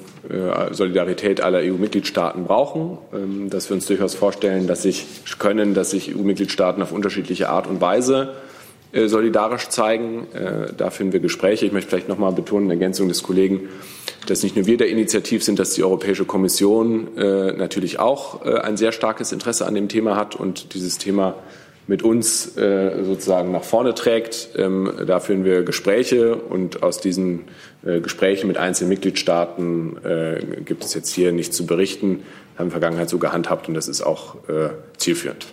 Solidarität aller EU-Mitgliedstaaten brauchen, ähm, dass wir uns durchaus vorstellen, dass sich können, dass sich EU-Mitgliedstaaten auf unterschiedliche Art und Weise äh, solidarisch zeigen. Äh, da finden wir Gespräche. Ich möchte vielleicht noch mal betonen, in Ergänzung des Kollegen, dass nicht nur wir der Initiativ sind, dass die Europäische Kommission äh, natürlich auch äh, ein sehr starkes Interesse an dem Thema hat und dieses Thema mit uns äh, sozusagen nach vorne trägt. Ähm, da führen wir Gespräche und aus diesen äh, Gesprächen mit einzelnen Mitgliedstaaten äh, gibt es jetzt hier nichts zu berichten. Wir haben in der Vergangenheit so gehandhabt und das ist auch zielführend.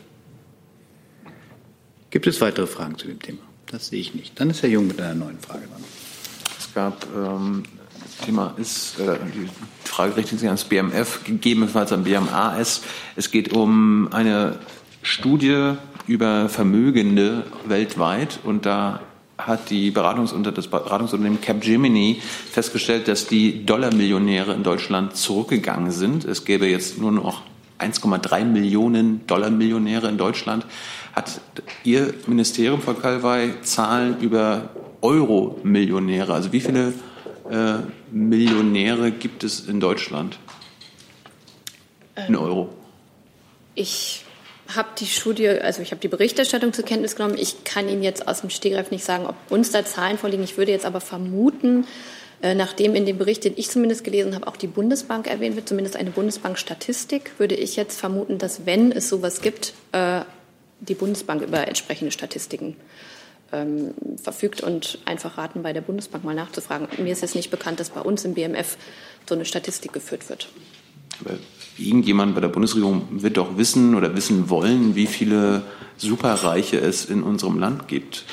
Gibt es weitere Fragen zu dem Thema? Das sehe ich nicht. Dann ist Herr Jung mit einer neuen Frage dran. Es gab ähm, Thema ist, äh, die Frage richtet sich ans BMF, gegebenenfalls an BMAS. Es geht um eine Studie über Vermögende weltweit und da hat die Beratungsunter das Beratungsunternehmen Capgemini festgestellt, dass die Dollarmillionäre in Deutschland zurückgegangen sind. Es gäbe jetzt nur noch 1,3 Millionen Dollarmillionäre in Deutschland. Hat Ihr Ministerium, Frau Kalwey, Zahlen über Euro-Millionäre? Also wie viele äh, Millionäre gibt es in Deutschland? In Euro? Ich habe die Studie, also ich habe die Berichterstattung zur Kenntnis genommen. Ich kann Ihnen jetzt aus dem Stegreif nicht sagen, ob uns da Zahlen vorliegen. Ich würde jetzt aber vermuten, äh, nachdem in dem Bericht, den ich zumindest gelesen habe, auch die Bundesbank erwähnt wird, zumindest eine Bundesbank-Statistik, würde ich jetzt vermuten, dass wenn es sowas gibt, äh, die Bundesbank über entsprechende Statistiken ähm, verfügt und einfach raten, bei der Bundesbank mal nachzufragen. Mir ist jetzt nicht bekannt, dass bei uns im BMF so eine Statistik geführt wird. Irgendjemand bei der Bundesregierung wird doch wissen oder wissen wollen, wie viele Superreiche es in unserem Land gibt.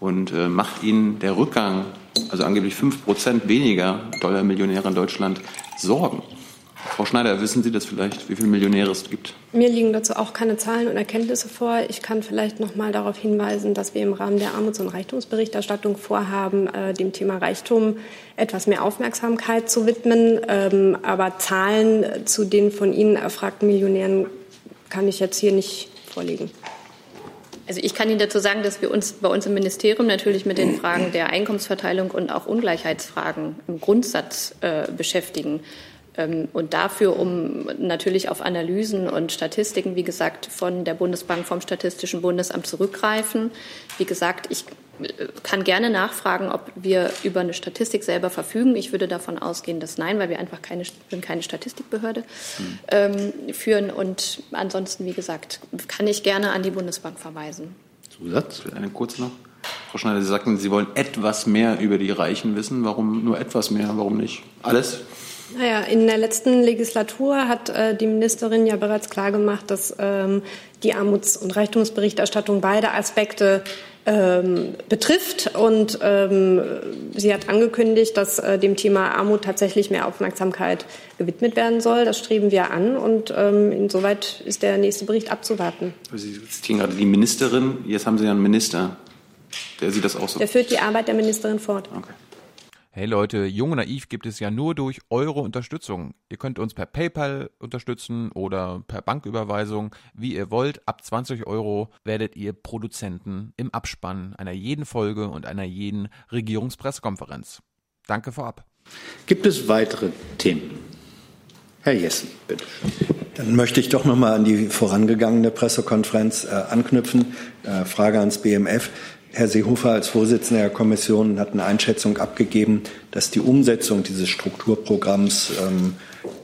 Und äh, macht Ihnen der Rückgang, also angeblich fünf Prozent weniger Dollarmillionäre in Deutschland, Sorgen? Frau Schneider, wissen Sie das vielleicht, wie viele Millionäre es gibt? Mir liegen dazu auch keine Zahlen und Erkenntnisse vor. Ich kann vielleicht noch mal darauf hinweisen, dass wir im Rahmen der Armuts- und Reichtumsberichterstattung vorhaben, äh, dem Thema Reichtum etwas mehr Aufmerksamkeit zu widmen. Ähm, aber Zahlen zu den von Ihnen erfragten Millionären kann ich jetzt hier nicht vorlegen. Also ich kann Ihnen dazu sagen, dass wir uns bei uns im Ministerium natürlich mit den Fragen der Einkommensverteilung und auch Ungleichheitsfragen im Grundsatz äh, beschäftigen. Ähm, und dafür, um natürlich auf Analysen und Statistiken, wie gesagt, von der Bundesbank, vom Statistischen Bundesamt zurückgreifen. Wie gesagt, ich äh, kann gerne nachfragen, ob wir über eine Statistik selber verfügen. Ich würde davon ausgehen, dass nein, weil wir einfach keine, keine Statistikbehörde hm. ähm, führen. Und ansonsten, wie gesagt, kann ich gerne an die Bundesbank verweisen. Zusatz, eine kurz noch. Frau Schneider, Sie sagten, Sie wollen etwas mehr über die Reichen wissen. Warum nur etwas mehr? Warum nicht alles? Naja, in der letzten Legislatur hat äh, die Ministerin ja bereits klargemacht, dass ähm, die Armuts- und Reichtumsberichterstattung beide Aspekte ähm, betrifft. Und ähm, sie hat angekündigt, dass äh, dem Thema Armut tatsächlich mehr Aufmerksamkeit gewidmet werden soll. Das streben wir an und ähm, insoweit ist der nächste Bericht abzuwarten. Sie zitieren gerade die Ministerin. Jetzt haben Sie ja einen Minister. Der sieht das auch so. Der führt die Arbeit der Ministerin fort. Okay. Hey Leute, Jung und Naiv gibt es ja nur durch eure Unterstützung. Ihr könnt uns per PayPal unterstützen oder per Banküberweisung, wie ihr wollt. Ab 20 Euro werdet ihr Produzenten im Abspann einer jeden Folge und einer jeden Regierungspressekonferenz. Danke vorab. Gibt es weitere Themen? Herr Jessen, bitte. Dann möchte ich doch noch mal an die vorangegangene Pressekonferenz äh, anknüpfen. Äh, Frage ans BMF. Herr Seehofer als Vorsitzender der Kommission hat eine Einschätzung abgegeben, dass die Umsetzung dieses Strukturprogramms ähm,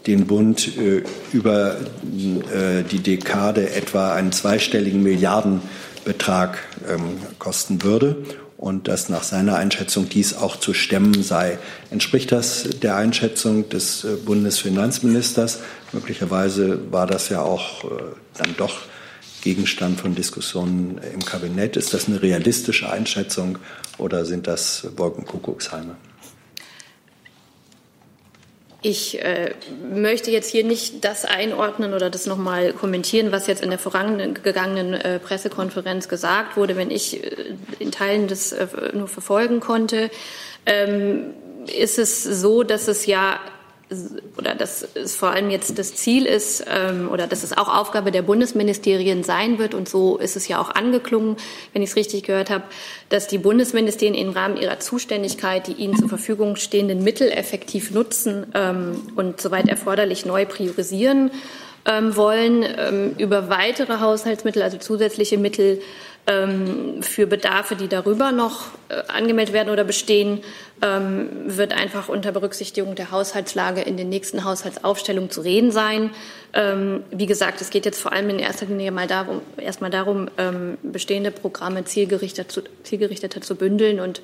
den Bund äh, über äh, die Dekade etwa einen zweistelligen Milliardenbetrag ähm, kosten würde und dass nach seiner Einschätzung dies auch zu stemmen sei. Entspricht das der Einschätzung des äh, Bundesfinanzministers? Möglicherweise war das ja auch äh, dann doch Gegenstand von Diskussionen im Kabinett. Ist das eine realistische Einschätzung oder sind das Wolkenkuckucksheime? Ich äh, möchte jetzt hier nicht das einordnen oder das nochmal kommentieren, was jetzt in der vorangegangenen äh, Pressekonferenz gesagt wurde. Wenn ich äh, in Teilen das äh, nur verfolgen konnte, ähm, ist es so, dass es ja oder dass es vor allem jetzt das Ziel ist ähm, oder dass es auch Aufgabe der Bundesministerien sein wird. Und so ist es ja auch angeklungen, wenn ich es richtig gehört habe, dass die Bundesministerien im Rahmen ihrer Zuständigkeit die ihnen zur Verfügung stehenden Mittel effektiv nutzen ähm, und soweit erforderlich neu priorisieren ähm, wollen ähm, über weitere Haushaltsmittel, also zusätzliche Mittel für Bedarfe, die darüber noch äh, angemeldet werden oder bestehen, ähm, wird einfach unter Berücksichtigung der Haushaltslage in den nächsten Haushaltsaufstellungen zu reden sein. Ähm, wie gesagt, es geht jetzt vor allem in erster Linie mal darum, erstmal darum, ähm, bestehende Programme zielgerichtet zu, zielgerichteter zu bündeln und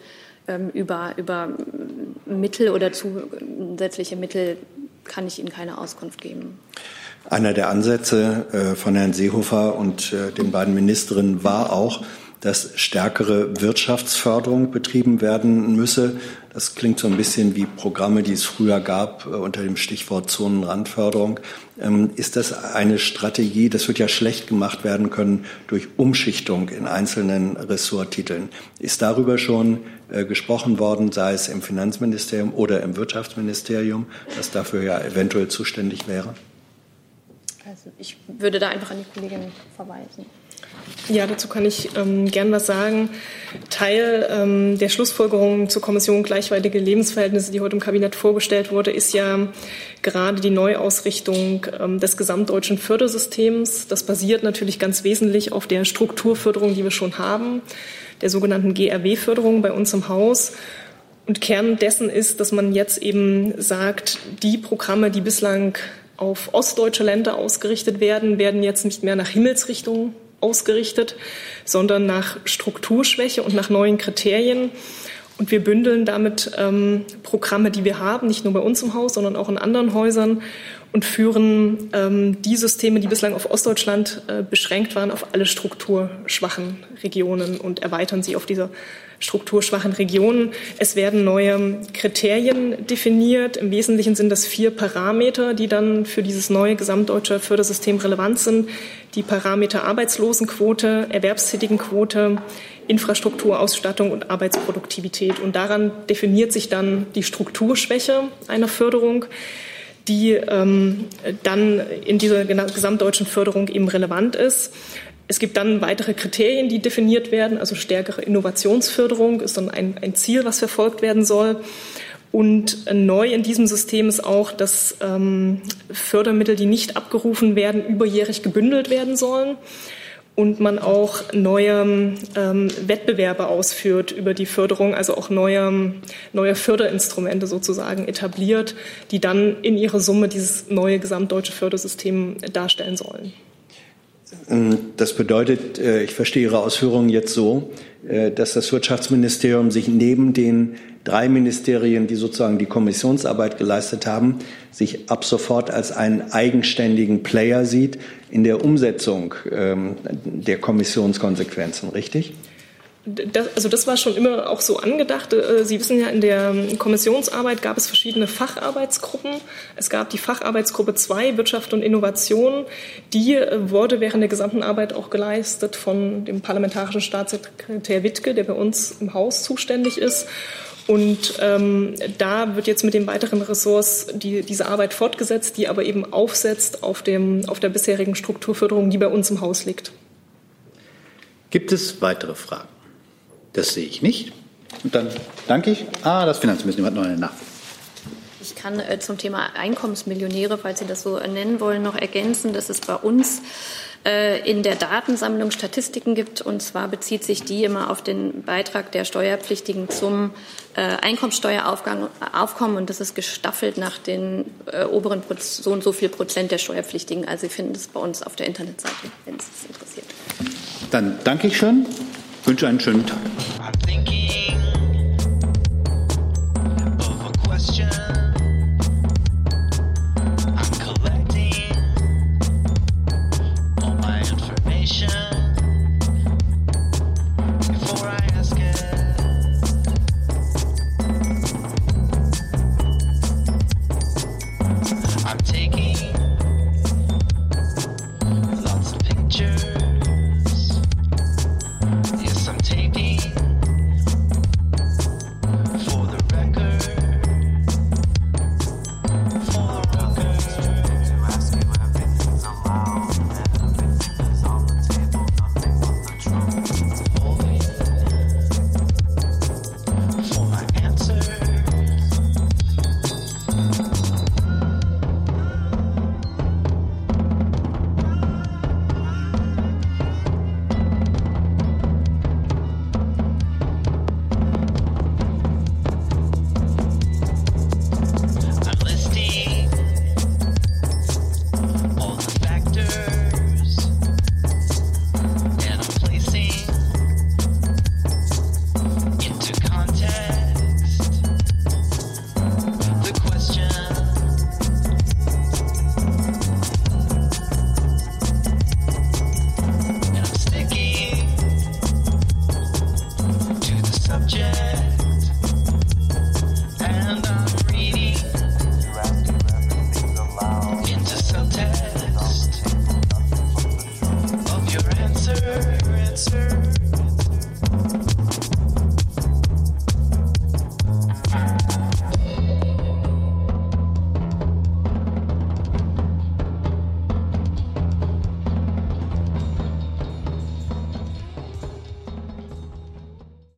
ähm, über, über Mittel oder zusätzliche Mittel kann ich Ihnen keine Auskunft geben. Einer der Ansätze äh, von Herrn Seehofer und äh, den beiden Ministerinnen war auch, dass stärkere Wirtschaftsförderung betrieben werden müsse. Das klingt so ein bisschen wie Programme, die es früher gab äh, unter dem Stichwort Zonenrandförderung. Ähm, ist das eine Strategie? Das wird ja schlecht gemacht werden können durch Umschichtung in einzelnen Ressorttiteln. Ist darüber schon gesprochen worden, sei es im Finanzministerium oder im Wirtschaftsministerium, das dafür ja eventuell zuständig wäre? Also ich würde da einfach an die Kollegin verweisen. Ja, dazu kann ich ähm, gern was sagen. Teil ähm, der Schlussfolgerungen zur Kommission gleichwertige Lebensverhältnisse, die heute im Kabinett vorgestellt wurde, ist ja gerade die Neuausrichtung ähm, des gesamtdeutschen Fördersystems. Das basiert natürlich ganz wesentlich auf der Strukturförderung, die wir schon haben, der sogenannten GRW-Förderung bei uns im Haus. Und Kern dessen ist, dass man jetzt eben sagt, die Programme, die bislang auf ostdeutsche Länder ausgerichtet werden, werden jetzt nicht mehr nach Himmelsrichtung ausgerichtet, sondern nach Strukturschwäche und nach neuen Kriterien. Und wir bündeln damit ähm, Programme, die wir haben, nicht nur bei uns im Haus, sondern auch in anderen Häusern und führen ähm, die Systeme, die bislang auf Ostdeutschland äh, beschränkt waren, auf alle strukturschwachen Regionen und erweitern sie auf diese strukturschwachen Regionen. Es werden neue Kriterien definiert. Im Wesentlichen sind das vier Parameter, die dann für dieses neue gesamtdeutsche Fördersystem relevant sind. Die Parameter Arbeitslosenquote, Erwerbstätigenquote, Infrastrukturausstattung und Arbeitsproduktivität. Und daran definiert sich dann die Strukturschwäche einer Förderung, die ähm, dann in dieser gesamtdeutschen Förderung eben relevant ist. Es gibt dann weitere Kriterien, die definiert werden. Also stärkere Innovationsförderung ist dann ein, ein Ziel, was verfolgt werden soll. Und neu in diesem System ist auch, dass ähm, Fördermittel, die nicht abgerufen werden, überjährig gebündelt werden sollen und man auch neue ähm, Wettbewerbe ausführt über die Förderung, also auch neue, neue Förderinstrumente sozusagen etabliert, die dann in ihrer Summe dieses neue gesamtdeutsche Fördersystem darstellen sollen. Ähm, das bedeutet, äh, ich verstehe Ihre Ausführungen jetzt so, äh, dass das Wirtschaftsministerium sich neben den drei Ministerien, die sozusagen die Kommissionsarbeit geleistet haben, sich ab sofort als einen eigenständigen Player sieht in der Umsetzung ähm, der Kommissionskonsequenzen, richtig? Das, also das war schon immer auch so angedacht. Äh, Sie wissen ja, in der Kommissionsarbeit gab es verschiedene Facharbeitsgruppen. Es gab die Facharbeitsgruppe 2, Wirtschaft und Innovation. Die äh, wurde während der gesamten Arbeit auch geleistet von dem parlamentarischen Staatssekretär Wittke, der bei uns im Haus zuständig ist. Und ähm, da wird jetzt mit den weiteren Ressorts die, diese Arbeit fortgesetzt, die aber eben aufsetzt auf, dem, auf der bisherigen Strukturförderung, die bei uns im Haus liegt. Gibt es weitere Fragen? Das sehe ich nicht. Und dann danke ich. Ah, das Finanzministerium hat noch eine Nachfrage. Ich kann äh, zum Thema Einkommensmillionäre, falls Sie das so nennen wollen, noch ergänzen, dass es bei uns äh, in der Datensammlung Statistiken gibt. Und zwar bezieht sich die immer auf den Beitrag der Steuerpflichtigen zum äh, Einkommensteueraufkommen. Und das ist gestaffelt nach den äh, oberen so und so viel Prozent der Steuerpflichtigen. Also Sie finden das bei uns auf der Internetseite, wenn es interessiert. Dann danke ich schön, ich wünsche einen schönen Tag.